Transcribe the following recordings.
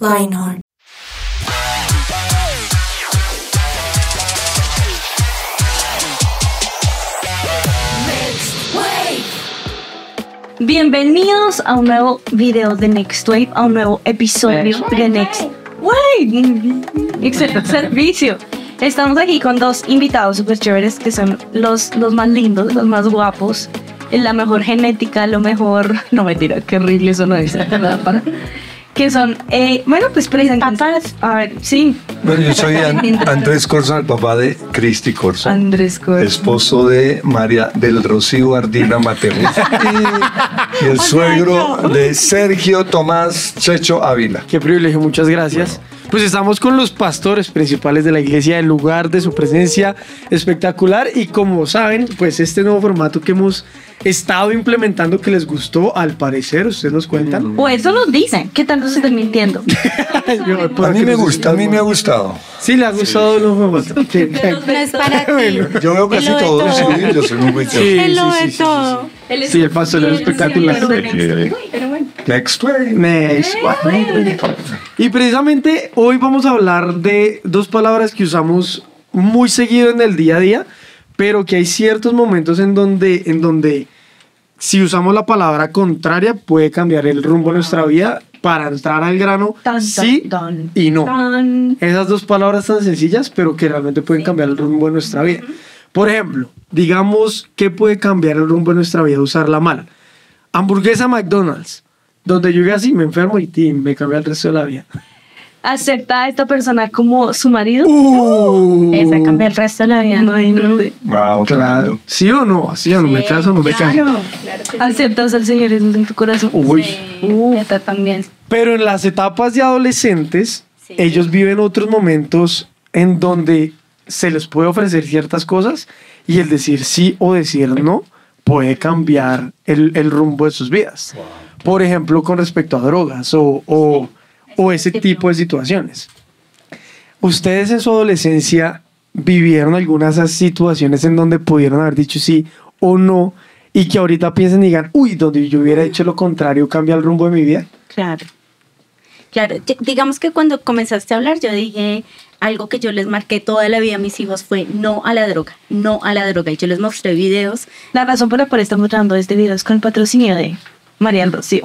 Lionheart. Bienvenidos a un nuevo video de Next Wave, a un nuevo episodio de Next Wave. Excelente servicio. Estamos aquí con dos invitados super chéveres que son los, los más lindos, los más guapos, la mejor genética, lo mejor. No mentira, qué horrible eso no es. Que son, eh, bueno, pues presentan. A ver, sí. Bueno, yo soy An- Andrés Corsa, el papá de Cristi Corsa, Andrés Cor- esposo de María del Rocío Ardina Mateo y, y el suegro de Sergio Tomás Checho Ávila. Qué privilegio, muchas gracias. Pues estamos con los pastores principales de la iglesia, el lugar de su presencia espectacular y como saben, pues este nuevo formato que hemos estado implementando que les gustó, al parecer, ustedes nos cuentan. O eso nos dicen. ¿Qué tanto se están mintiendo? Yo, A mí me gusta, a mí me ha gustado. Sí, le ha gustado el nuevo formato. Sí. No es para ti. Yo veo casi todo, sí, yo soy muy juicioso. Sí, Él lo sí, ve sí, sí, todo. Sí, el pastor es espectacular. Next way. Next. Y precisamente hoy vamos a hablar de dos palabras que usamos muy seguido en el día a día, pero que hay ciertos momentos en donde, en donde si usamos la palabra contraria puede cambiar el rumbo de nuestra vida para entrar al grano Tan, tan, sí tan, y no. Esas dos palabras tan sencillas, pero que realmente pueden cambiar el rumbo de nuestra vida. Por ejemplo, digamos, ¿qué puede cambiar el rumbo de nuestra vida? Usar la mala. Hamburguesa McDonald's, donde yo llegué así, me enfermo y me cambia el resto de la vida. ¿Acepta a esta persona como su marido? Uh, Esa cambia el resto de la vida. No, no. Wow, Claro. ¿Sí o no? ¿Así o no? ¿Me caso o no me caso? ¿Aceptas al Señor en en tu corazón? Uy. Uh, esta también. Pero en las etapas de adolescentes, Sí. ellos viven otros momentos en donde se les puede ofrecer ciertas cosas y el decir sí o decir no puede cambiar el, el rumbo de sus vidas. Por ejemplo, con respecto a drogas o, o, o ese tipo de situaciones. ¿Ustedes en su adolescencia vivieron algunas de esas situaciones en donde pudieron haber dicho sí o no y que ahorita piensen y digan, uy, donde yo hubiera hecho lo contrario cambia el rumbo de mi vida? Claro. Claro, Di- digamos que cuando comenzaste a hablar, yo dije algo que yo les marqué toda la vida a mis hijos fue no a la droga, no a la droga. Y yo les mostré videos. La razón por la cual estamos dando este video es con el patrocinio de María Rocío,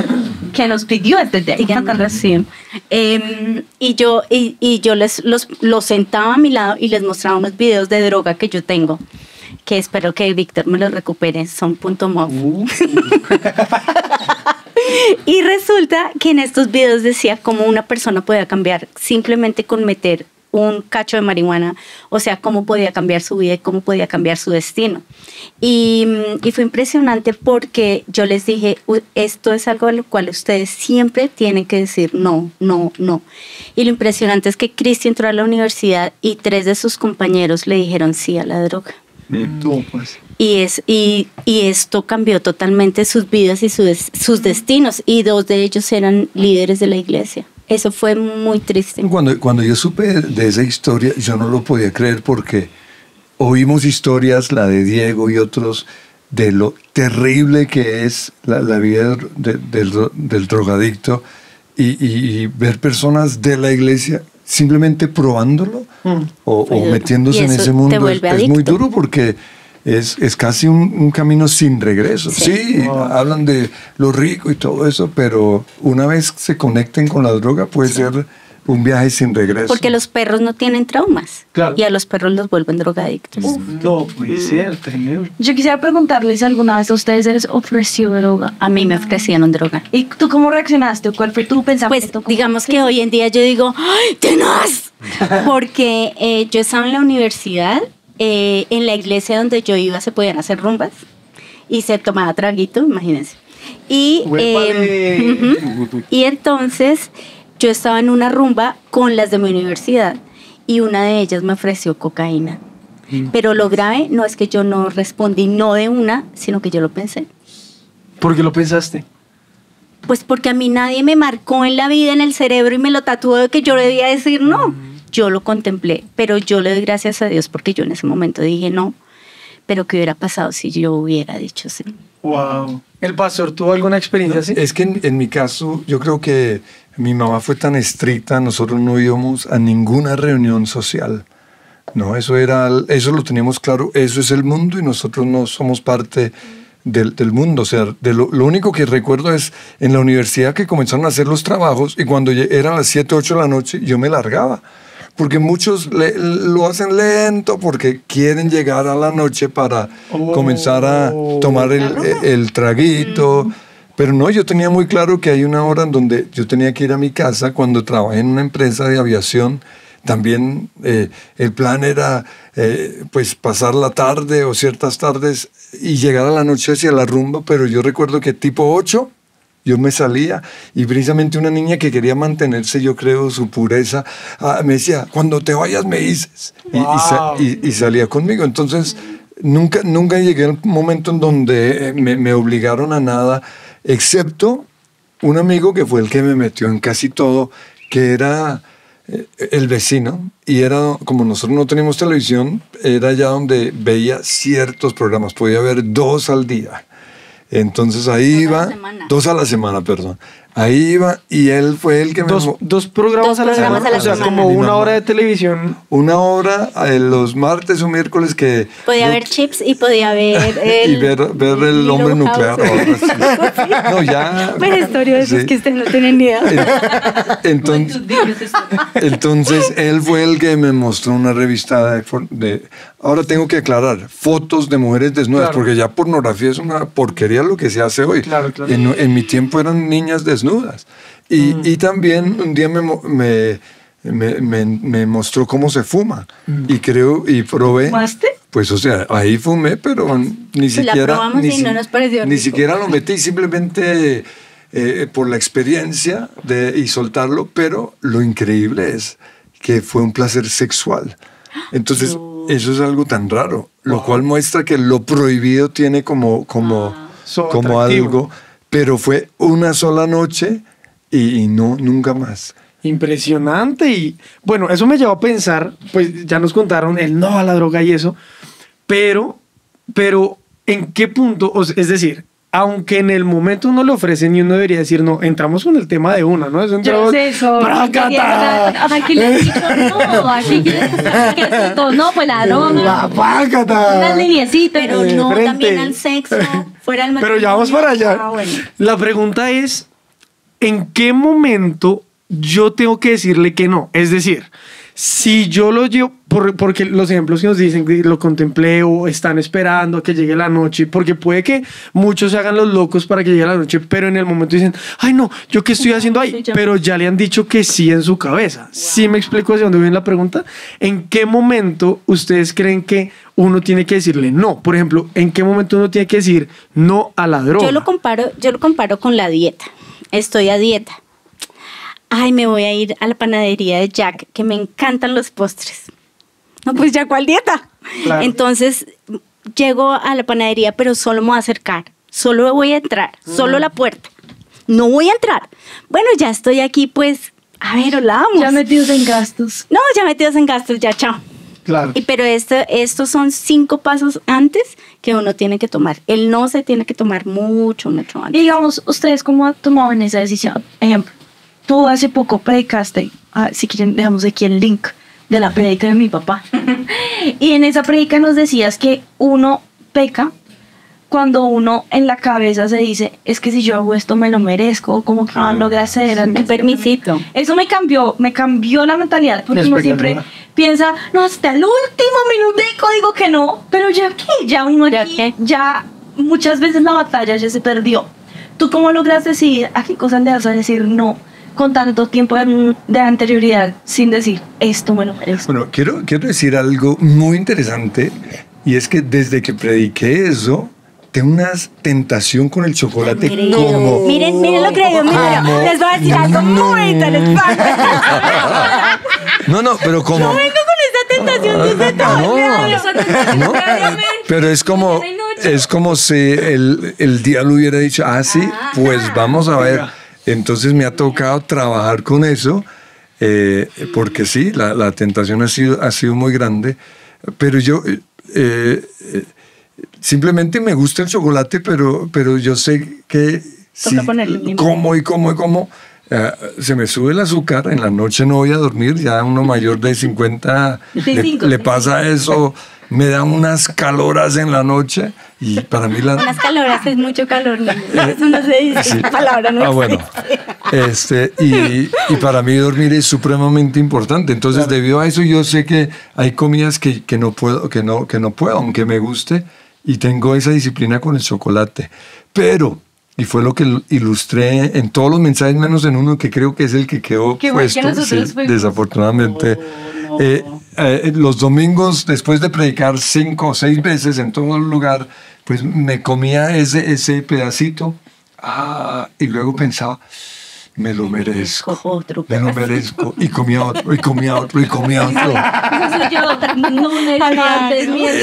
que nos pidió este tema. Díganme Rocío. Em, y yo, y, y yo les los, los sentaba a mi lado y les mostraba unos videos de droga que yo tengo, que espero que Víctor me los recupere, son punto mov. Y resulta que en estos videos decía cómo una persona podía cambiar simplemente con meter un cacho de marihuana, o sea, cómo podía cambiar su vida y cómo podía cambiar su destino. Y, mm, y fue impresionante porque yo les dije, "U- esto es algo a lo cual ustedes siempre tienen que decir no, no, no. Y lo impresionante es que Cristi entró a la universidad y tres de sus compañeros le dijeron sí a la droga. No, pues. Y, es, y, y esto cambió totalmente sus vidas y sus, sus destinos. Y dos de ellos eran líderes de la iglesia. Eso fue muy triste. Cuando, cuando yo supe de esa historia, yo no lo podía creer porque oímos historias, la de Diego y otros, de lo terrible que es la, la vida de- del, del drogadicto y, y- y ver personas de la iglesia simplemente probándolo Mm. o, metiéndose en ese te mundo. Es, es muy duro porque es, es casi un, un camino sin regreso. Sí. Sí, hablan de lo rico y todo eso, pero una vez se conecten con la droga puede ser un viaje sin regreso. Porque los perros no tienen traumas. Claro. Y a los perros los vuelven drogadictos. No, puede ser, tremendo. Yo quisiera preguntarles si alguna vez a ustedes les ofreció droga. A mí me ofrecieron droga. ¿Y tú cómo reaccionaste? ¿Cuál fue tu pensamiento? Pues digamos que hoy en día yo digo, ¡ay, tenaz! Porque eh, yo estaba en la universidad, eh, en la iglesia donde yo iba se podían hacer rumbas y se tomaba traguito, imagínense. Y, eh, y entonces yo estaba en una rumba con las de mi universidad y una de ellas me ofreció cocaína. Pero lo grave no es que yo no respondí no de una, sino que yo lo pensé. ¿Por qué lo pensaste? Pues porque a mí nadie me marcó en la vida, en el cerebro y me lo tatuó de que yo debía decir no. Yo lo contemplé, pero yo le doy gracias a Dios porque yo en ese momento dije no. Pero ¿qué hubiera pasado si yo hubiera dicho sí? Wow. ¿El pastor tuvo alguna experiencia así? Es que en, en mi caso, yo creo que mi mamá fue tan estricta, nosotros no íbamos a ninguna reunión social. No, eso era, eso lo teníamos claro, eso es el mundo y nosotros no somos parte del, del mundo. O sea, de lo, lo único que recuerdo es en la universidad que comenzaron a hacer los trabajos y cuando eran las 7, 8 de la noche yo me largaba. Porque muchos le- lo hacen lento porque quieren llegar a la noche para Oh. comenzar a tomar el, el traguito. Pero no, yo tenía muy claro que hay una hora en donde yo tenía que ir a mi casa cuando trabajé en una empresa de aviación. También eh, el plan era eh, pues pasar la tarde o ciertas tardes y llegar a la noche hacia la rumba, pero yo recuerdo que tipo 8 yo me salía y precisamente una niña que quería mantenerse, yo creo, su pureza, ah, me decía, cuando te vayas me dices. Y- y sa- Wow. y, y salía conmigo. Entonces, nunca, nunca llegué al momento en donde eh, me, me obligaron a nada, excepto un amigo que fue el que me metió en casi todo, que era eh, el vecino. Y era, como nosotros no teníamos televisión, era ya donde veía ciertos programas, podía ver dos al día. Entonces ahí Dos a la iba, semana. dos a la semana, perdón. Ahí iba y él fue el que me... Dos, mo- dos programas, Dos a, la programas semana, a la o sea, semana. como una hora de televisión. Una hora eh, los martes o miércoles que... Podía no- haber chips y podía haber el... y ver, ver el hombre nuclear. No, ya. Pero historia de esos Sí. que ustedes no tienen ni idea. Entonces, entonces él fue el que me mostró una revista de, de- ahora tengo que aclarar fotos de mujeres desnudas Claro. porque ya pornografía es una porquería lo que se hace hoy Claro, claro. En, en mi tiempo eran niñas desnudas y, y también un día me, me, me, me- me mostró cómo se fuma. Y creo y probé. ¿Fumaste? pues o sea ahí fumé pero ni Pues la siquiera probamos ni, y no nos pareció ni siquiera lo metí simplemente eh, por la experiencia de, y soltarlo, pero lo increíble es que fue un placer sexual. Entonces, eso es algo tan raro, lo cual muestra que lo prohibido tiene como, como, So como algo, pero fue una sola noche y, y no, nunca más. Impresionante. Y bueno, eso me llevó a pensar, pues ya nos contaron el no a la droga y eso, pero, pero ¿en qué punto? O sea, es decir, aunque en el momento uno le ofrecen y uno debería decir, no, entramos con el tema de una, ¿no? Eso Yo entramos, no sé eso. ¡Prácata! Aquí le he dicho no, aquí todo, no, pues la ¡La droga. pácata! Una liniecita, Pero Eh, no frente. también al sexo, fuera del Pero ya vamos para allá. Ah, bueno. La pregunta es, ¿en qué momento yo tengo que decirle que no? Es decir, si yo lo llevo, por- porque los ejemplos que nos dicen que lo contemplé o están esperando a que llegue la noche, porque puede que muchos se hagan los locos para que llegue la noche, pero en el momento dicen, ay no, ¿yo qué estoy haciendo ahí? Pero ya le han dicho que sí en su cabeza. ¿Sí me explico hacia dónde viene la pregunta? ¿En qué momento ustedes creen que uno tiene que decirle no? Por ejemplo, ¿en qué momento uno tiene que decir no a la droga? Yo lo comparo, yo lo comparo con la dieta. Estoy a dieta. Ay, me voy a ir a la panadería de Jack, que me encantan los postres. No, pues ya cuál dieta. Claro. Entonces llego a la panadería, pero solo me voy a acercar. Solo voy a entrar, solo la puerta. No voy a entrar. Bueno, ya estoy aquí, pues, a ver, hola, vamos. Ya metidos en gastos. No, ya metidos en gastos, ya, chao. Claro. Y pero esto, estos son cinco pasos antes que uno tiene que tomar. El no se tiene que tomar mucho, mucho Y antes. digamos, ¿ustedes cómo tomaban esa decisión? Ejemplo, tú hace poco predicaste, ah, si quieren dejamos aquí el link de la predica de mi papá. y en esa predica nos decías que uno peca cuando uno en la cabeza se dice, es que si yo hago esto me lo merezco, o como que no logra hacer. Un permisito. Eso me cambió, me cambió la mentalidad, porque uno siempre piensa, no, hasta el último minutico digo que no, pero ya que, ya uno ¿Ya aquí, qué? ya muchas veces la batalla ya se perdió. ¿Tú cómo logras decidir a qué cosas le vas a decir no con tanto tiempo de, de anterioridad sin decir esto me lo merezco? Bueno, quiero, quiero decir algo muy interesante y es que desde que prediqué eso, tengo una tentación con el chocolate Miren, como... miren, miren lo que yo como- Les voy a decir algo muy interesante. No, no, pero como... No vengo con esta tentación desde Ah, todo. no, no, pero es como, es como si el, el diablo hubiera dicho, ah, sí, pues vamos a ver. Entonces me ha tocado trabajar con eso, eh, porque sí, la, la tentación ha sido, ha sido muy grande, pero yo eh, eh, simplemente me gusta el chocolate, pero, pero yo sé que límite. como y como y como, eh, se me sube el azúcar, en la noche no voy a dormir, ya uno mayor de 50 le, 65. le pasa eso, me da unas caloras en la noche y para mí la... Unas caloras es mucho calor, niño. Eso no se dice. Sí. Palabra no ah, bueno. Este, y, y para mí dormir es supremamente importante. Entonces, debido a eso, yo sé que hay comidas que, que no puedo, que no, que no puedo, aunque me guste, y tengo esa disciplina con el chocolate. Pero, y fue lo que ilustré en todos los mensajes, menos en uno que creo que es el que quedó Que que puesto, nosotros sí, desafortunadamente. Eh, eh, los domingos, después de predicar cinco o seis veces en todo el lugar, pues me comía ese, ese pedacito. Ah, y luego pensaba, me lo merezco, Otro me lo merezco. Y comía otro, y comía otro, y comía otro.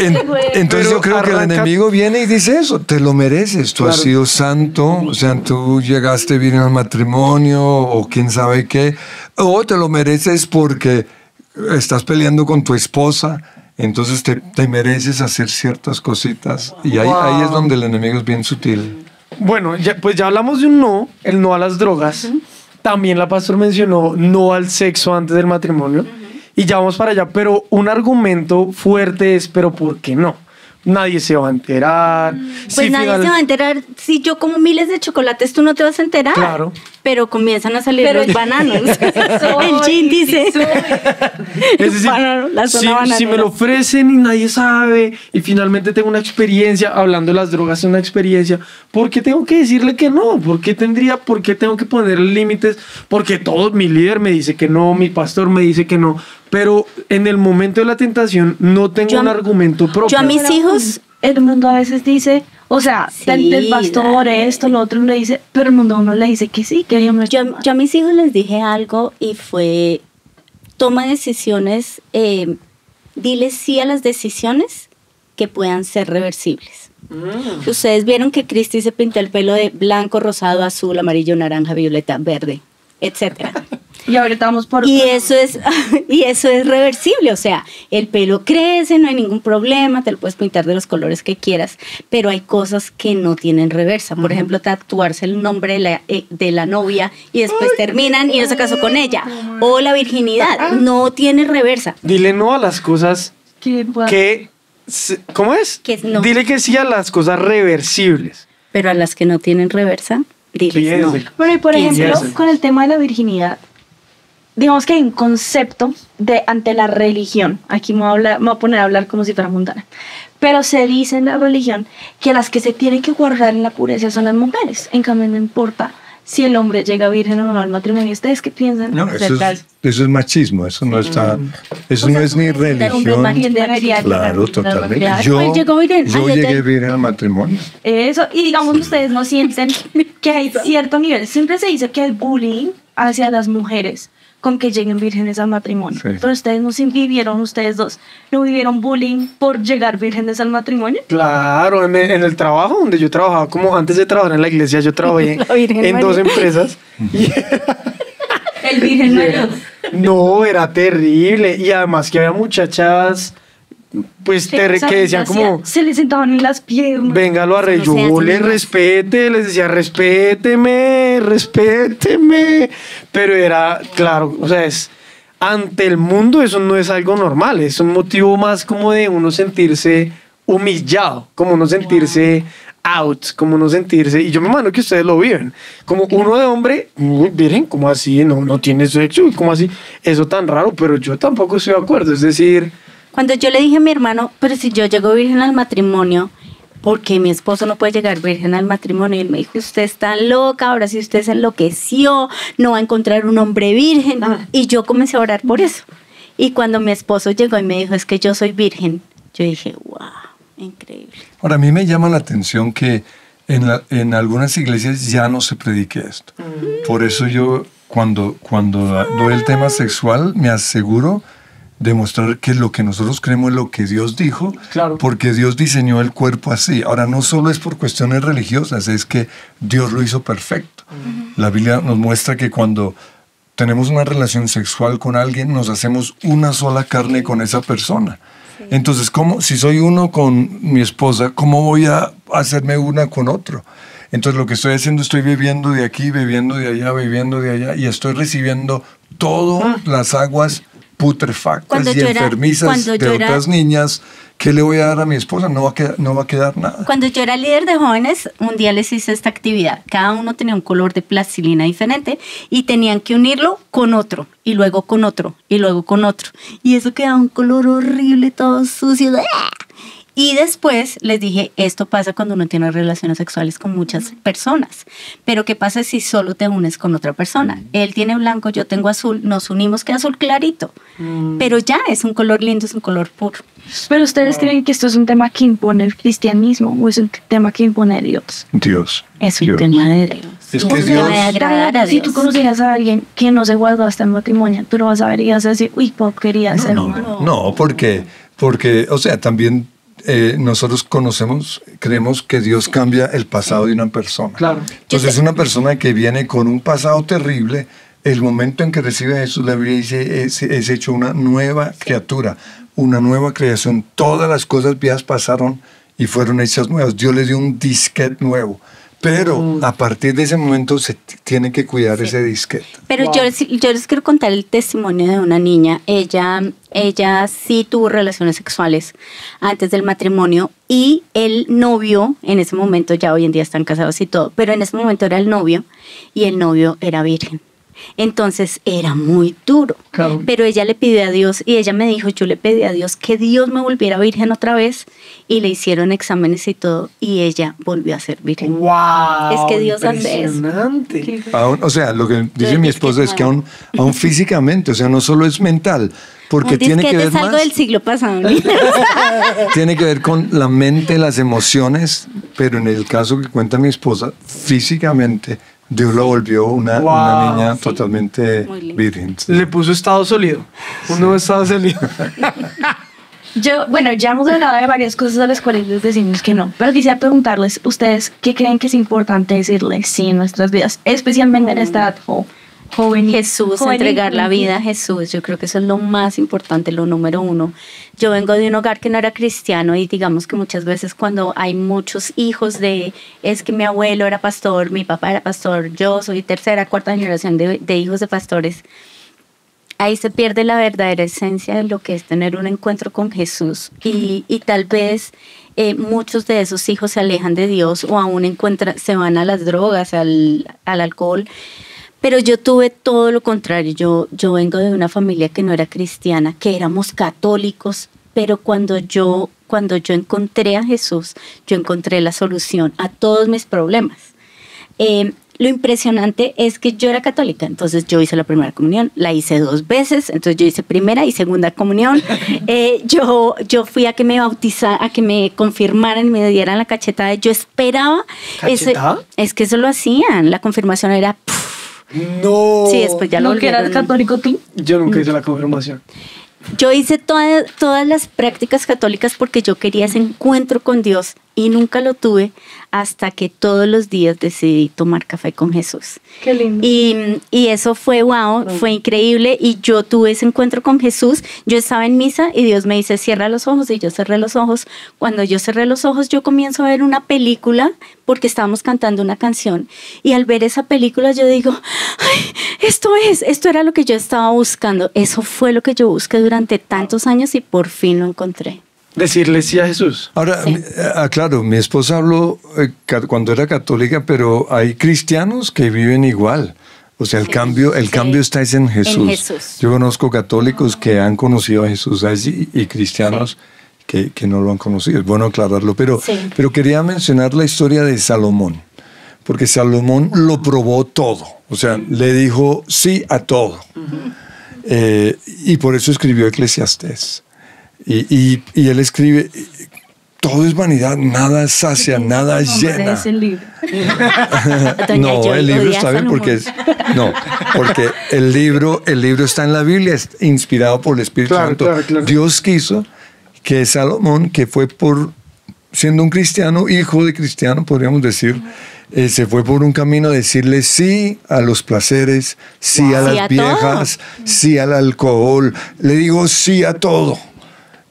En- entonces yo creo que el enemigo viene y dice eso, te lo mereces, tú has sido santo, o sea, tú llegaste bien al matrimonio o quién sabe qué, o te lo mereces porque estás peleando con tu esposa, entonces te, te mereces hacer ciertas cositas y ahí, ahí es donde el enemigo es bien sutil. Bueno, ya, pues ya hablamos de un no, el no a las drogas. También la pastor mencionó no al sexo antes del matrimonio. Y ya vamos para allá, pero un argumento fuerte es, pero ¿por qué no? Nadie se va a enterar. Pues Si nadie final- se va a enterar. Si yo como miles de chocolates, tú no te vas a enterar. Claro. Pero comienzan a salir Pero- los bananos. Soy, el gin dice. soy. Es decir, Banano, la zona si, bananera. si me lo ofrecen y nadie sabe y finalmente tengo una experiencia, hablando de las drogas, una experiencia, ¿por qué tengo que decirle que no? ¿Por qué tendría, por qué tengo que poner límites? Porque todo, mi líder me dice que no, mi pastor me dice que no, pero en el momento de la tentación no tengo Yo un argumento propio. yo a mis hijos- El mundo a veces dice, o sea, Sí, el, el pastor, dale. esto, lo otro, le dice, pero el mundo a uno le dice que sí, que Dios me Yo, yo a mis hijos les dije algo y fue, toma decisiones, eh, diles sí a las decisiones que puedan ser reversibles. Mm. Ustedes vieron que Cristi se pintó el pelo de blanco, rosado, azul, amarillo, naranja, violeta, verde, etcétera. Y ahorita vamos por... Y eso es y eso es reversible, o sea, el pelo crece, no hay ningún problema, te lo puedes pintar de los colores que quieras, pero hay cosas que no tienen reversa. Por ejemplo, tatuarse el nombre de la, eh, de la novia y después terminan y no se casó con ella. O la virginidad, no tiene reversa. Dile no a las cosas que ¿Cómo es? Que no. Dile que sí a las cosas reversibles. Pero a las que no tienen reversa, diles no. Bueno, y por ejemplo, con el tema de la virginidad, digamos que hay un concepto de ante la religión. Aquí me voy a, hablar- me voy a poner a hablar como si fuera mundana. Pero se dice en la religión que las que se tienen que guardar en la pureza son las mujeres. En cambio, no importa si el hombre llega virgen o no al matrimonio. ¿Ustedes qué piensan? No, eso es, eso es machismo, eso no está, eso no es ni El hombre religión. más bien debería Claro, totalmente. virgen. Yo, llegó virgen. yo Ay, llegué bien al matrimonio. Eso, y digamos, ustedes no sienten que hay cierto nivel. Siempre se dice que hay bullying hacia las mujeres con que lleguen vírgenes al matrimonio. Sí. Pero ustedes no vivieron, ustedes dos, no vivieron bullying por llegar vírgenes al matrimonio. Claro, en el, en el trabajo donde yo trabajaba, como antes de trabajar en la iglesia, yo trabajé en dos empresas. Y El virgen mayor. no, era terrible. Y además que había muchachas, pues, sea, que decían como, Se les sentaban en las piernas. venga, lo arre, Eso no respete, les decía, respéteme, respéteme. Pero era, claro, o sea, es, ante el mundo eso no es algo normal, es un motivo más como de uno sentirse humillado, como uno sentirse out, como uno sentirse, y yo me imagino que ustedes lo viven, como uno de hombre, miren, como así, no, no tiene sexo, como así, eso tan raro, pero yo tampoco estoy de acuerdo, es decir, Cuando yo le dije a mi hermano, pero si yo llego virgen al matrimonio, ¿por qué mi esposo no puede llegar virgen al matrimonio? Y él me dijo, usted está loca, ahora si usted se enloqueció, no va a encontrar un hombre virgen. Y yo comencé a orar por eso. Y cuando mi esposo llegó y me dijo, es que yo soy virgen, yo dije, wow, increíble. Ahora, a mí me llama la atención que en, la- en algunas iglesias ya no se predique esto. Por eso yo cuando, cuando doy el tema sexual, me aseguro de mostrar que lo que nosotros creemos es lo que Dios dijo, Claro. porque Dios diseñó el cuerpo así. Ahora, no solo es por cuestiones religiosas, es que Dios lo hizo perfecto. La Biblia nos muestra que cuando tenemos una relación sexual con alguien, nos hacemos una sola carne con esa persona. Entonces, ¿cómo, si soy uno con mi esposa, ¿cómo voy a hacerme una con otro? Entonces, lo que estoy haciendo, estoy bebiendo de aquí, bebiendo de allá, bebiendo de allá, y estoy recibiendo todas las aguas putrefactas Cuando y era- enfermizas de era- otras niñas. ¿Qué le voy a dar a mi esposa? No va a quedar, no va a quedar nada. Cuando yo era líder de jóvenes, un día les hice esta actividad. Cada uno tenía un color de plastilina diferente y tenían que unirlo con otro, y luego con otro, y luego con otro. Y eso quedaba un color horrible, todo sucio. ¡ah! Y después les dije, esto pasa cuando uno tiene relaciones sexuales con muchas personas. Pero ¿qué pasa si solo te unes con otra persona? Él tiene blanco, yo tengo azul, nos unimos que azul clarito. Pero ya es un color lindo, es un color puro. Pero ustedes creen que esto es un tema que impone el cristianismo o es un tema que impone Dios. Dios. Es un Dios. tema de Dios. Es Un que tema Dios- de agradar a Si Dios. tú conocieras a alguien que no se guardó hasta el matrimonio, tú lo vas a ver y vas a decir, uy, porquería No, humano. no, no, porque, porque, o sea, también eh, nosotros conocemos, creemos que Dios cambia el pasado de una persona. Claro. Entonces, una persona que viene con un pasado terrible, el momento en que recibe a Jesús, la Biblia dice, es, es hecho una nueva criatura, una nueva creación. Todas las cosas viejas pasaron y fueron hechas nuevas. Dios le dio un disquete nuevo. Pero a partir de ese momento se tiene que cuidar ese disquete. Pero Wow. yo, les- yo les quiero contar el testimonio de una niña. Ella, ella sí tuvo relaciones sexuales antes del matrimonio y el novio, en ese momento ya hoy en día están casados y todo, pero en ese momento era el novio y el novio era virgen. Entonces era muy duro. Claro. Pero ella le pidió a Dios y ella me dijo, yo le pedí a Dios que Dios me volviera virgen otra vez y le hicieron exámenes y todo y ella volvió a ser virgen. ¡Wow! Es que Dios hace eso. Impresionante. Aún- o sea, lo que dice mi esposa es que aún, aún físicamente, o sea, no solo es mental, porque tiene que ver es algo más, del siglo pasado. ¿no? tiene que ver con la mente, las emociones, pero en el caso que cuenta mi esposa, físicamente Dios la volvió una, Wow. una niña totalmente Muy linda. virgen. Le puso estado sólido. Un nuevo estado sólido. Yo, bueno, ya hemos hablado de varias cosas a las cuales les decimos que no, pero quisiera preguntarles, ¿ustedes qué creen que es importante decirles sí en nuestras vidas, especialmente en esta edad jo- joven? Jesús, joven entregar la vida a Jesús, yo creo que eso es lo más importante, lo número uno. Yo vengo de un hogar que no era cristiano y digamos que muchas veces cuando hay muchos hijos de, es que mi abuelo era pastor, mi papá era pastor, yo soy tercera, cuarta generación de, de hijos de pastores, ahí se pierde la verdadera esencia de lo que es tener un encuentro con Jesús y, y tal vez eh, muchos de esos hijos se alejan de Dios o aún encuentran, se van a las drogas, al, al alcohol. Pero yo tuve todo lo contrario. Yo, yo vengo de una familia que no era cristiana, que éramos católicos, pero cuando yo, cuando yo encontré a Jesús, yo encontré la solución a todos mis problemas. Eh, lo impresionante es que yo era católica, entonces yo hice la primera comunión, la hice dos veces, entonces yo hice primera y segunda comunión. Eh, yo, yo fui a que me bautizaran, a que me confirmaran y me dieran la cachetada. Yo esperaba. ¿Cachetada? es que eso lo hacían, la confirmación era. No. Sí, después ya lo ¿No que eras católico tú? Yo nunca hice la confirmación. Yo hice toda- todas las prácticas católicas porque yo quería ese encuentro con Dios y nunca lo tuve hasta que todos los días decidí tomar café con Jesús. Qué lindo. Y, y eso fue wow, fue increíble. Y yo tuve ese encuentro con Jesús. Yo estaba en misa y Dios me dice, cierra los ojos. Y yo cerré los ojos. Cuando yo cerré los ojos, yo comienzo a ver una película porque estábamos cantando una canción. Y al ver esa película, yo digo, ay, esto es, esto era lo que yo estaba buscando. Eso fue lo que yo busqué durante tantos años y por fin lo encontré. Decirle sí a Jesús. Ahora, Sí. mi- ah, claro, mi esposa habló eh, cuando era católica, pero hay cristianos que viven igual. O sea, el cambio, el sí. cambio está es en Jesús. Jesús. Yo conozco católicos que han conocido a Jesús allí y cristianos que, que no lo han conocido. Es bueno aclararlo, pero, Sí. pero quería mencionar la historia de Salomón, porque Salomón lo probó todo. O sea, le dijo sí a todo. Eh, y por eso escribió Eclesiastés. Y, y- y él escribe, todo es vanidad, nada sacia, nada llena. Es el libro. No, el libro a está bien porque es no, porque el libro, el libro está en la Biblia, es inspirado por el Espíritu Claro, Santo. claro, claro. Dios quiso que Salomón, que fue por siendo un cristiano, hijo de cristiano, podríamos decir, eh, se fue por un camino a decirle sí a los placeres, sí a Sí las a viejas, sí al alcohol, le digo sí a todo.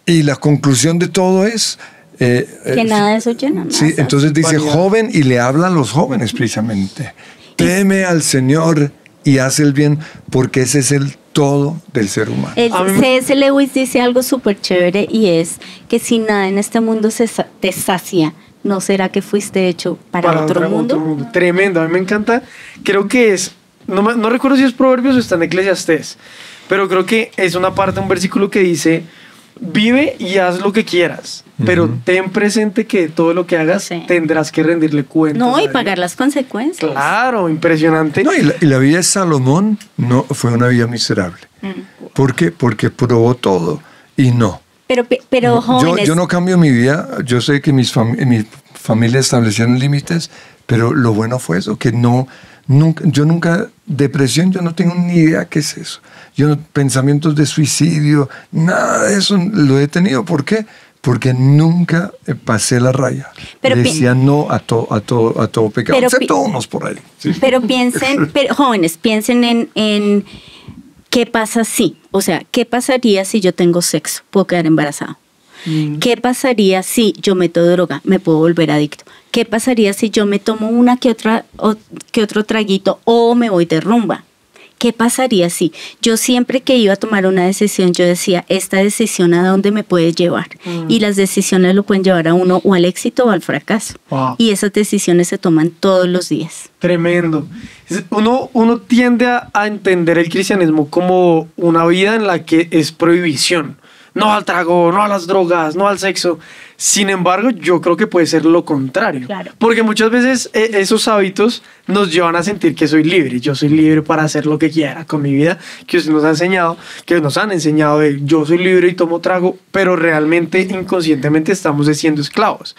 Y la conclusión de todo es eh, Que eh, nada de eso llena. Sí, nada. entonces dice Vanidad. joven y le hablan a los jóvenes precisamente. Teme al Señor y haz el bien porque ese es el todo del ser humano. El C.S. Lewis dice algo súper chévere y es que si nada en este mundo se sa- te sacia, ¿no será que fuiste hecho para, otro, otra- mundo? Tremendo, a mí me encanta. Creo que es, no, no recuerdo si es Proverbios o está en Eclesiastés, pero creo que es una parte, un versículo que dice, vive y haz lo que quieras, pero ten presente que todo lo que hagas Sí. tendrás que rendirle cuentas. No, y pagar las consecuencias. Claro, impresionante. No, y, la, y la vida de Salomón no fue una vida miserable. Mm. ¿Por qué? Porque probó todo y no. Pero, pe- pero Yo, jóvenes, yo no cambio mi vida. Yo sé que mis fam- mi familia establecieron límites, pero lo bueno fue eso, que no, nunca, yo nunca, depresión, yo no tengo ni idea qué es eso. Yo no, pensamientos de suicidio, nada de eso lo he tenido. ¿Por qué? Porque nunca eh, pasé la raya. Pero Decía no a, to- a, todo a todo pecado, Pero excepto unos por ahí. sí. pero piensen, pero, jóvenes, piensen en, en qué pasa si, o sea, qué pasaría si yo tengo sexo, puedo quedar embarazado. Mm. ¿Qué pasaría si yo meto droga? Me puedo volver adicto. ¿Qué pasaría si yo me tomo una que otra o que otro traguito o me voy de rumba? ¿Qué pasaría si yo siempre que iba a tomar una decisión yo decía, esta decisión a dónde me puede llevar? Mm. Y las decisiones lo pueden llevar a uno o al éxito o al fracaso. Wow. Y esas decisiones se toman todos los días. Tremendo. Uno, uno tiende a, a entender el cristianismo como una vida en la que es prohibición. No al trago, no a las drogas, no al sexo. Sin embargo, yo creo que puede ser lo contrario. Claro. Porque muchas veces eh, esos hábitos nos llevan a sentir que soy libre. Yo soy libre para hacer lo que quiera con mi vida, que usted nos ha enseñado, que nos han enseñado de yo soy libre y tomo trago, pero realmente inconscientemente estamos siendo esclavos.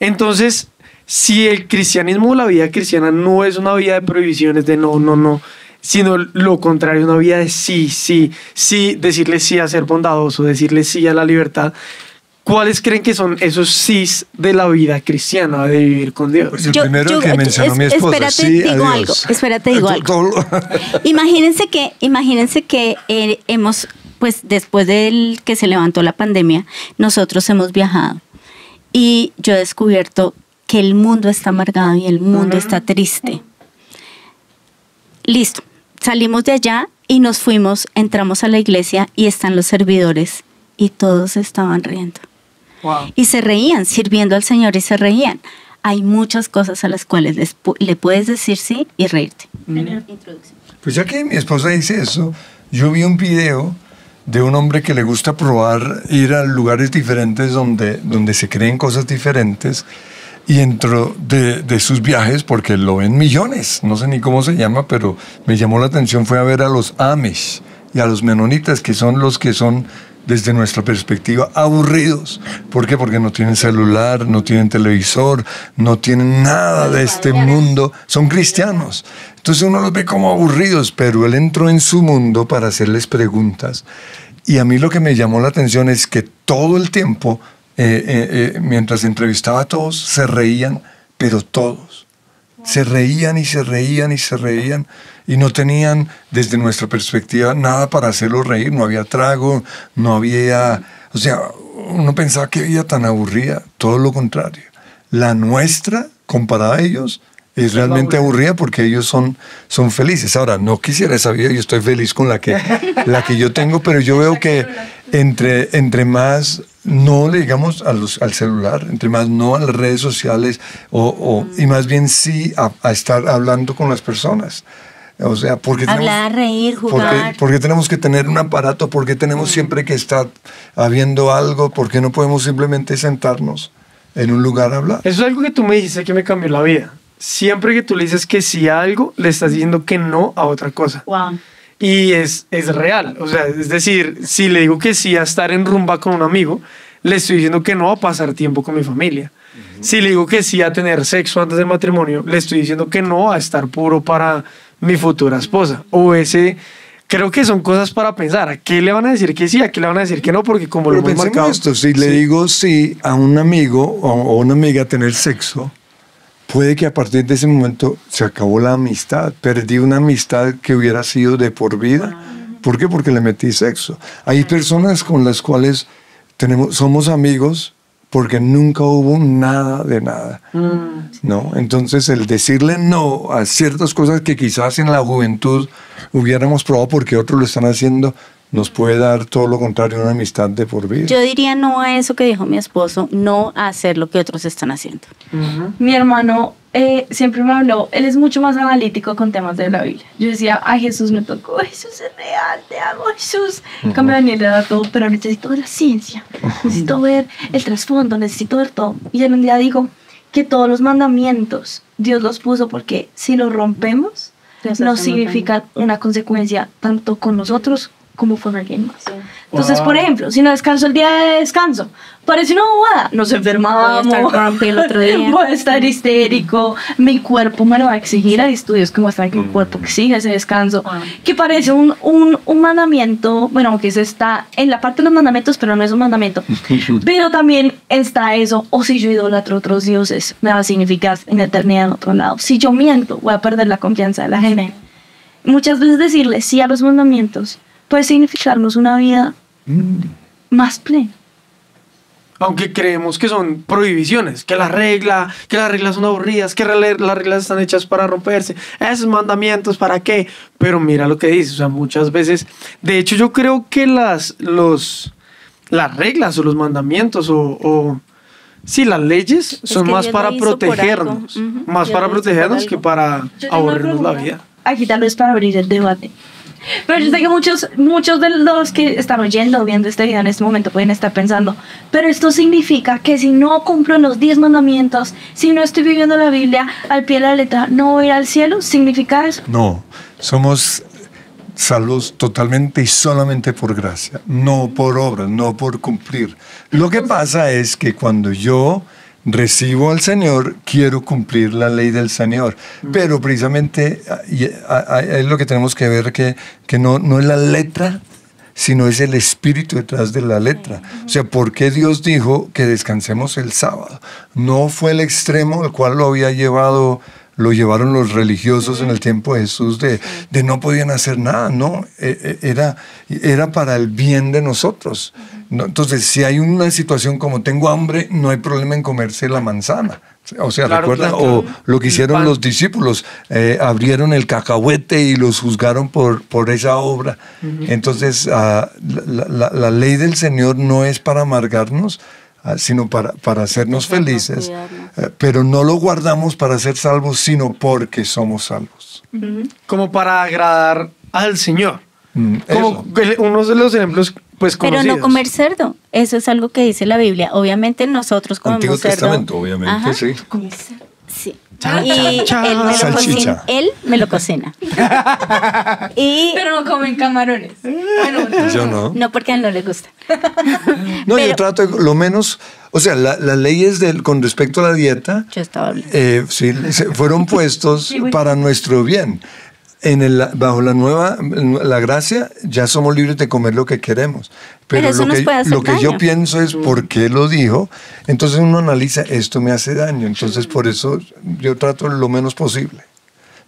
Entonces, si el cristianismo o la vida cristiana no es una vida de prohibiciones, de no, no, no, sino lo contrario, una vida de sí, sí, sí, decirle sí a ser bondadoso, decirle sí a la libertad, ¿cuáles creen que son esos sís de la vida cristiana, de vivir con Dios? Pues el Yo- primero yo- que mencionó es- mi esposa. espérate, sí, digo adiós. algo, espérate, digo algo. Imagínense que, imagínense que eh, hemos, pues después del que se levantó la pandemia, nosotros hemos viajado y yo he descubierto que el mundo está amargado y el mundo está triste. Listo, salimos de allá y nos fuimos, entramos a la iglesia y están los servidores y todos estaban riendo. Wow. Y se reían, sirviendo al Señor y se reían. Hay muchas cosas a las cuales les pu- le puedes decir sí y reírte. Introducción. Pues ya que mi esposa dice eso, yo vi un video de un hombre que le gusta probar ir a lugares diferentes donde, donde se creen cosas diferentes y dentro de, de sus viajes, porque lo ven millones, no sé ni cómo se llama, pero me llamó la atención fue a ver a los Amish y a los menonitas, que son los que son desde nuestra perspectiva aburridos. ¿Por qué? Porque no tienen celular, no tienen televisor, no tienen nada de este mundo, son cristianos. Entonces uno los ve como aburridos, pero él entró en su mundo para hacerles preguntas. Y a mí lo que me llamó la atención es que todo el tiempo, eh, eh, eh, mientras entrevistaba a todos, se reían, pero todos. Se reían y se reían y se reían y no tenían, desde nuestra perspectiva, nada para hacerlos reír. No había trago, no había... O sea, uno pensaba que vida tan aburrida, todo lo contrario. La nuestra, comparada a ellos, es realmente aburrida porque ellos son, son felices. Ahora, no quisiera esa vida, yo estoy feliz con la que, la que yo tengo, pero yo veo que entre, entre más no le digamos a los, al celular, entre más no a las redes sociales, o, o- y más bien sí a, a estar hablando con las personas. O sea, porque tenemos- Hablar, reír, porque, jugar. porque tenemos que tener un aparato, porque tenemos siempre que estar habiendo algo, porque no podemos simplemente sentarnos en un lugar a hablar. Eso es algo que tú me dijiste que me cambió la vida. Siempre que tú le dices que sí a algo, le estás diciendo que no a otra cosa. Wow. Y es, es real. O sea, es decir, si le digo que sí a estar en rumba con un amigo, le estoy diciendo que no a pasar tiempo con mi familia. Si le digo que sí a tener sexo antes del matrimonio, le estoy diciendo que no a estar puro para mi futura esposa. O ese, creo que son cosas para pensar. ¿A qué le van a decir que sí? ¿A qué le van a decir que no? Porque como Pero lo hemos marcado. esto, si le Sí. digo sí a un amigo o o una amiga tener sexo, puede que a partir de ese momento se acabó la amistad, perdí una amistad que hubiera sido de por vida. ¿Por qué? Porque le metí sexo. Hay personas con las cuales tenemos, somos amigos porque nunca hubo nada de nada. ¿no? Entonces el decirle no a ciertas cosas que quizás en la juventud hubiéramos probado porque otros lo están haciendo, nos puede dar todo lo contrario, una amistad de por vida. Yo diría no a eso que dijo mi esposo, no a hacer lo que otros están haciendo. Mi hermano eh, siempre me habló, él es mucho más analítico con temas de la Biblia. Yo decía, ay Jesús me tocó, Jesús es real, te amo Jesús. En cambio Daniel le da todo, pero necesito ver la ciencia, necesito ver el trasfondo, necesito ver todo. Y él un día dijo que todos los mandamientos Dios los puso porque si los rompemos, Los no hacemos significa una consecuencia tanto con nosotros como con alguien más. Entonces, Wow. por ejemplo, si no descanso el día de descanso, parece una bobada, nos enfermamos, Voy a estar grumpy el otro día. voy a estar histérico, mi cuerpo me lo va a exigir, hay estudios que muestran que mi cuerpo exige ese descanso, Wow. que parece un, un, un mandamiento, bueno, aunque eso está en la parte de los mandamientos, pero no es un mandamiento, pero también está eso, o si yo idolatro a otros dioses, me va a significar en la eternidad en otro lado, si yo miento, voy a perder la confianza de la gente. Muchas veces decirle sí a los mandamientos puede significarnos una vida más plena. Aunque creemos que son prohibiciones, que la regla, que las reglas son aburridas, que las reglas están hechas para romperse, esos mandamientos para qué. Pero mira lo que dice, o sea, muchas veces, de hecho yo creo que las, los, las reglas o los mandamientos o, o sí, las leyes son que más para protegernos, más para protegernos que para Yo aburrirnos la vida. Aquí tal vez para abrir el debate. Pero yo sé que muchos, muchos de los que están oyendo o viendo este video en este momento pueden estar pensando, pero esto significa que si no cumplo los 10 mandamientos, si no estoy viviendo la Biblia al pie de la letra, no voy a ir al cielo. ¿Significa eso? No, somos salvos totalmente y solamente por gracia, no por obras, no por cumplir. Lo que pasa es que cuando yo recibo al Señor, quiero cumplir la ley del Señor. Pero precisamente ah, ah, ah, es lo que tenemos que ver, que, que no, no es la letra, sino es el espíritu detrás de la letra. O sea, ¿por qué Dios dijo que descansemos el sábado? No fue el extremo al cual lo había llevado, lo llevaron los religiosos en el tiempo de Jesús, de, de no podían hacer nada, no, Eh, eh, era, era para el bien de nosotros. ¿no? Entonces, si hay una situación como tengo hambre, no hay problema en comerse la manzana. O sea, Claro, recuerda, claro, o lo que hicieron los discípulos, eh, abrieron el cacahuete y los juzgaron por, por esa obra. Entonces, ah, la, la- la ley del Señor no es para amargarnos, ah, sino para, para hacernos felices. Eh, pero no lo guardamos para ser salvos, sino porque somos salvos. Como para agradar al Señor. Mm, Como eso. uno de los ejemplos, pues Pero conocidos. no comer cerdo, eso es algo que dice la Biblia. Obviamente nosotros comemos Antiguo cerdo. Testamento, obviamente, Ajá. sí. Sí. Chan, y chan, él me, lo Salchicha. cocina, él me lo cocina. y Pero no comen camarones. Bueno, Yo no. no porque a él no le gusta. No, yo trato de- lo menos, o sea, la- las leyes del, con respecto a la dieta, Yo estaba hablando. eh, sí, fueron puestos Sí, para nuestro bien. En el, bajo la nueva, la gracia, ya somos libres de comer lo que queremos. Pero, Pero eso lo, nos que, puede hacer lo que yo pienso es por qué lo dijo. Entonces uno analiza, esto me hace daño. Entonces por eso yo trato lo menos posible.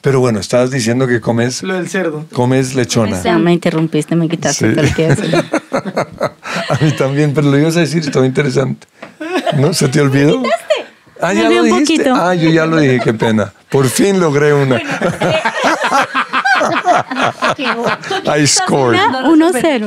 Pero bueno, estabas diciendo que comes, Lo del cerdo. comes lechona. Ya me interrumpiste, me quitaste Sí. que a mí también, pero lo ibas a decir, estaba interesante. ¿No? ¿Se te olvidó? Ah, Me ya lo un dijiste. poquito. Ah, yo ya lo dije, qué pena. Por fin logré una. I scored. Una, uno, cero.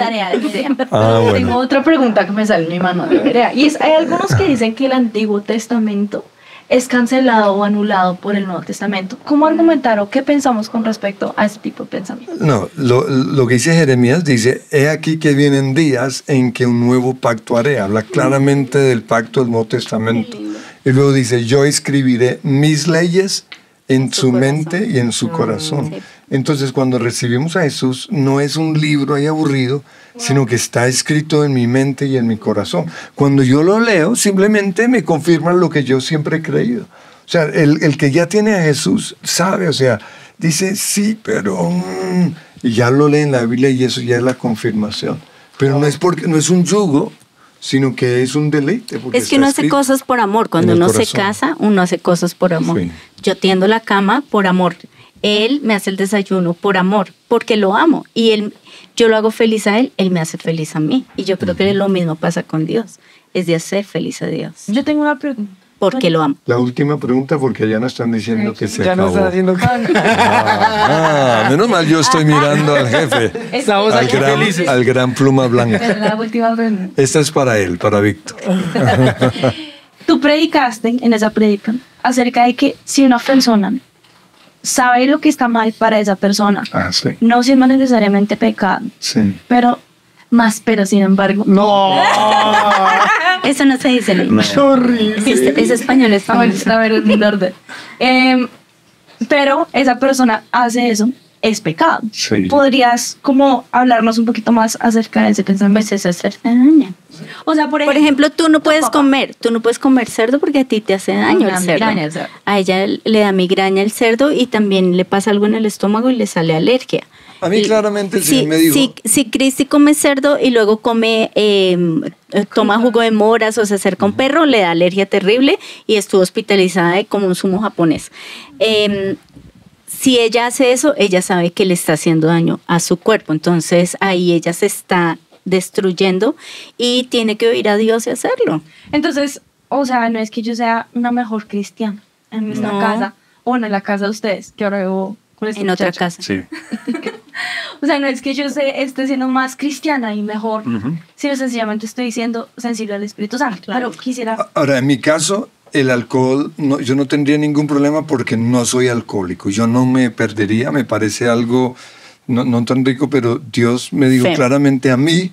Ah, bueno. Tengo otra pregunta que me sale en mi mano de tarea. Y es, hay algunos que dicen que el Antiguo Testamento es cancelado o anulado por el Nuevo Testamento. ¿Cómo argumentar o qué pensamos con respecto a este tipo de pensamiento? No, lo, lo que dice Jeremías dice, he aquí que vienen días en que un nuevo pacto haré. Habla claramente del pacto del Nuevo Testamento. Y luego dice, yo escribiré mis leyes en su, mente y en su corazón. Sí. Entonces, cuando recibimos a Jesús, no es un libro ahí aburrido, sino que está escrito en mi mente y en mi corazón. Cuando yo lo leo, simplemente me confirma lo que yo siempre he creído. O sea, el, el que ya tiene a Jesús sabe, o sea, dice, sí, pero... mm", y ya lo lee en la Biblia y eso ya es la confirmación. Pero no es, porque, no es un yugo, sino que es un deleite. porque Es que uno hace cosas por amor. Cuando uno se casa, uno hace cosas por amor. Sí. Yo tiendo la cama por amor. Él me hace el desayuno por amor, porque lo amo. Y él, yo lo hago feliz a él, él me hace feliz a mí. Y yo creo que lo mismo pasa con Dios. Es de hacer feliz a Dios. Yo tengo una pregunta. Porque lo amo. La última pregunta, porque ya no están diciendo que se Ya no acabó. están haciendo Ah, menos mal yo estoy mirando al jefe. Estamos Al aquí gran, felices. al gran pluma blanca. La última pregunta. Esta es para él, para Víctor. Tú predicaste en esa predica acerca de que si una persona sabe lo que está mal para esa persona, Ah, sí. no siendo necesariamente pecado, Sí. pero más, pero sin embargo, No. Eso no se dice. Qué horrible. Es, es español, es español. a ver, mi orden. Pero esa persona hace eso, es pecado. Sí. ¿Podrías como hablarnos un poquito más acerca de ese pensamiento? Pues eso es hacer daño. O sea, por Por ejemplo, ejemplo, tú no puedes papá. comer, tú no puedes comer cerdo porque a ti te hace daño el cerdo. migraña el cerdo. A ella le da migraña el cerdo y también le pasa algo en el estómago y le sale alergia. A mí Y claramente el si, me dijo- Si, si Cristi come cerdo y luego come, eh, eh, toma jugo de moras o se acerca a un perro, le da alergia terrible y estuvo hospitalizada de como un sumo japonés. Em, si ella hace eso, ella sabe que le está haciendo daño a su cuerpo. Entonces ahí ella se está destruyendo y tiene que oír a Dios y hacerlo. entonces, o sea, no es que yo sea una mejor cristiana en nuestra No. casa o en la casa de ustedes, que ahora vivo con este En otra casa. Sí. O sea, no es que yo se- esté siendo más cristiana y mejor, sino sencillamente estoy siendo sensible al Espíritu Santo. Pero quisiera... Ahora, en mi caso, el alcohol, no, yo no tendría ningún problema porque no soy alcohólico. Yo no me perdería, me parece algo no, no tan rico, pero Dios me dijo claramente a mí,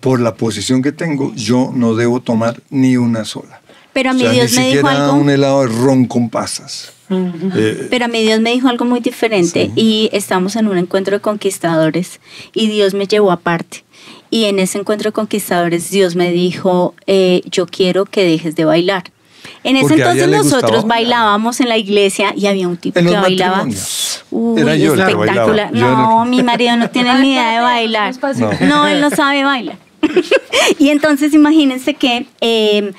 por la posición que tengo, yo no debo tomar ni una sola. Pero a O mí sea, Dios ni me dijo algo. un helado de ron con pasas. Eh, Pero a mí Dios me dijo algo muy diferente y estamos en un encuentro de conquistadores y Dios me llevó aparte. Y en ese encuentro de conquistadores Dios me dijo, eh, yo quiero que dejes de bailar. En ese entonces nosotros bailar. bailábamos en la iglesia y había un tipo En que bailaba. Uy, Era yo espectacular. Yo No, mi marido no tiene ni idea de bailar. No. No, él no sabe bailar. y entonces imagínense que eh,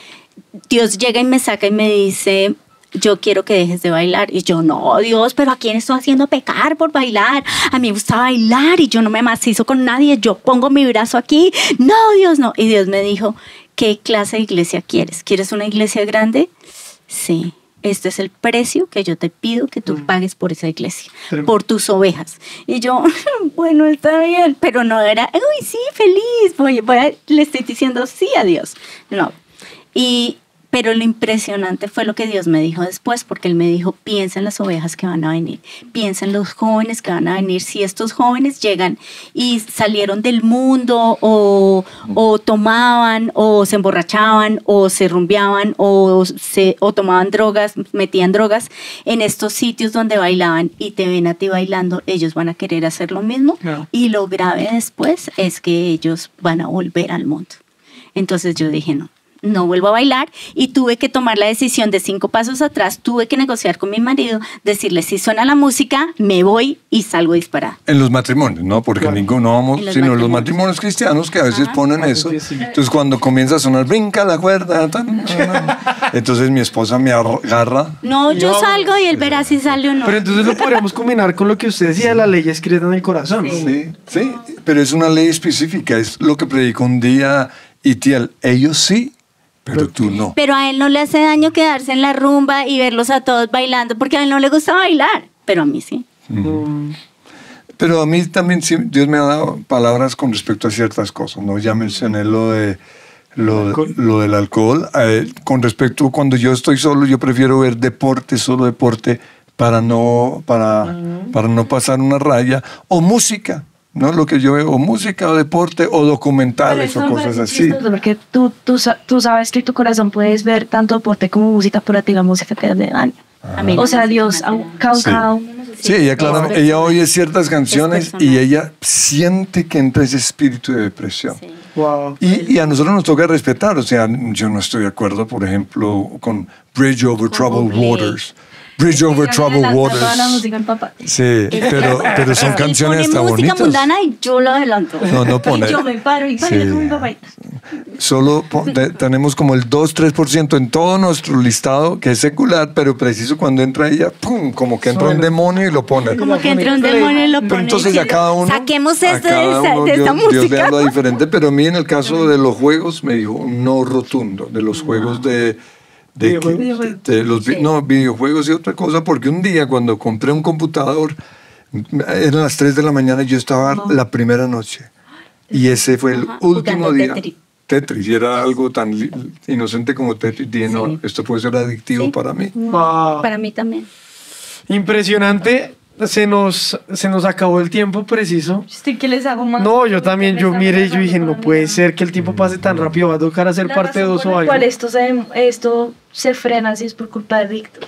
Dios llega y me saca y me dice, yo quiero que dejes de bailar. Y yo, no, Dios, pero ¿a quién estoy haciendo pecar por bailar? A mí me gusta bailar y yo no me macizo con nadie. Yo pongo mi brazo aquí. No, Dios, no. Y Dios me dijo, ¿qué clase de iglesia quieres? ¿Quieres una iglesia grande? Sí. Este es el precio que yo te pido que tú pagues por esa iglesia, por tus ovejas. Y yo, bueno, está bien, pero no era, uy, sí, feliz, voy, voy a- le estoy diciendo sí a Dios. No. Y, pero lo impresionante fue lo que Dios me dijo después, porque Él me dijo, piensa en las ovejas que van a venir, piensa en los jóvenes que van a venir. Si estos jóvenes llegan y salieron del mundo o, o tomaban o se emborrachaban o se rumbeaban o, se, o tomaban drogas, metían drogas en estos sitios donde bailaban y te ven a ti bailando, ellos van a querer hacer lo mismo. Y lo grave después es que ellos van a volver al mundo. Entonces yo dije, no, no vuelvo a bailar y tuve que tomar la decisión de cinco pasos atrás, tuve que negociar con mi marido, decirle si suena la música, me voy y salgo disparada. En los matrimonios, ¿no? Porque Claro. ninguno vamos, En los sino en los matrimonios. cristianos que a veces Ajá. ponen Ah, eso. Entonces cuando comienza a sonar, brinca la cuerda. tan, entonces mi esposa me agarra. No, yo No. salgo y él verá si sale o no. Pero entonces lo podríamos combinar con lo que usted decía, la ley escrita en el corazón. Sí, sí, pero es una ley específica, es lo que predicó un día Itiel. Ellos sí, pero tú no. Pero a él no le hace daño quedarse en la rumba y verlos a todos bailando, porque a él no le gusta bailar, pero a mí sí. Pero a mí también sí, Dios me ha dado palabras con respecto a ciertas cosas, ¿no? Ya mencioné lo de lo, del alcohol. Eh, con respecto cuando yo estoy solo, yo prefiero ver deporte, solo deporte, para no, para, para no pasar una raya. O música, ¿no? Lo que yo veo, o música, o deporte, o documentales, o cosas así. Porque tú, tú, tú sabes que tu corazón puedes ver tanto deporte como música, pero a ti la música te hace daño. A mí no O sea, Dios, funciona. a- cada, Sí. Sí, ella claramente, ella oye ciertas canciones y ella siente que entra ese espíritu de depresión. Sí. Wow. Y, y a nosotros nos toca respetar, o sea, yo no estoy de acuerdo, por ejemplo, con Bridge Over Troubled. Waters. Bridge Over Troubled la Waters. música en papá. Sí, pero, pero son canciones pone hasta música bonitas. mundana y yo lo adelanto. No, no pone. Y yo me paro y bailo Sí. con mi papá. Solo tenemos como el 2-3% en todo nuestro listado que es secular, pero preciso cuando entra ella, ¡pum! Como que entra un Suena. demonio y lo pone. Como que entre un demonio y lo Pero pone. entonces a cada uno. Saquemos esto de, esa- uno de esta Dios, Dios le música. habla diferente, pero a mí en el caso de los juegos me dijo un no rotundo, de los juegos de. De, Videojuegos. de los Sí. no, videojuegos y otra cosa, porque un día cuando compré un computador, eran las 3 de la mañana y yo estaba la primera noche. Y ese fue el Ajá, último día. Tetris. Tetris, y era algo tan inocente como Tetris. Dije, no, esto puede ser adictivo Sí. para mí. Wow. Para mí también. Impresionante. Se nos, se nos acabó el tiempo preciso. Estoy que les hago más. No, yo también, yo miré y yo dije, no puede ser que el tiempo pase tan rápido, va a tocar hacer La parte razón 2 por o algo. cual esto se, esto se frena si es por culpa de Víctor.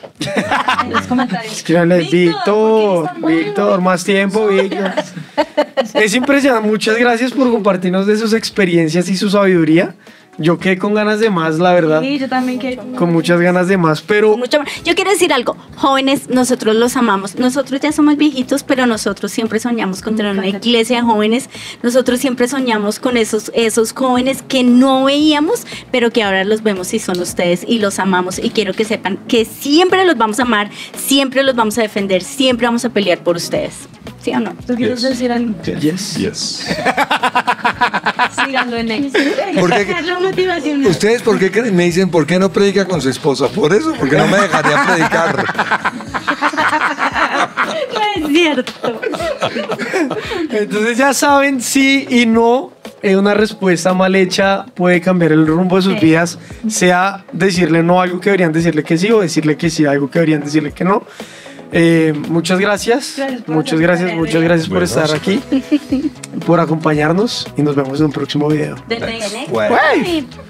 En los comentarios. Escríbanle, Víctor, ¿por qué Víctor, más tiempo, Víctor. Es impresionante, muchas gracias por compartirnos de sus experiencias y su sabiduría. Yo quedé con ganas de más, la verdad, Sí, yo también que. con muchas ganas de más, pero Mucho más. Yo quiero decir algo, jóvenes, nosotros los amamos. Nosotros ya somos viejitos, pero nosotros siempre soñamos con tener una iglesia de jóvenes. Nosotros siempre soñamos con esos, esos jóvenes que no veíamos, pero que ahora los vemos y son ustedes y los amamos. Y quiero que sepan que siempre los vamos a amar, siempre los vamos a defender, siempre vamos a pelear por ustedes. ¿Sí o no? ¿Tú quieres Yes. decir algo? yes. Yes. Síganlo en Next. ¿Por qué- La motivación. ¿Ustedes por qué creen- me dicen por qué no predica con su esposa? Por eso, porque no me dejaría predicar. Es cierto. Entonces ya saben, sí y no. una respuesta mal hecha puede cambiar el rumbo de sus Sí. vidas, sea decirle no a algo que deberían decirle que sí o decirle que sí a algo que deberían decirle que no. Eh, muchas gracias, muchas gracias, muchas gracias por Bueno, estar aquí, por acompañarnos y nos vemos en un próximo video. The Next.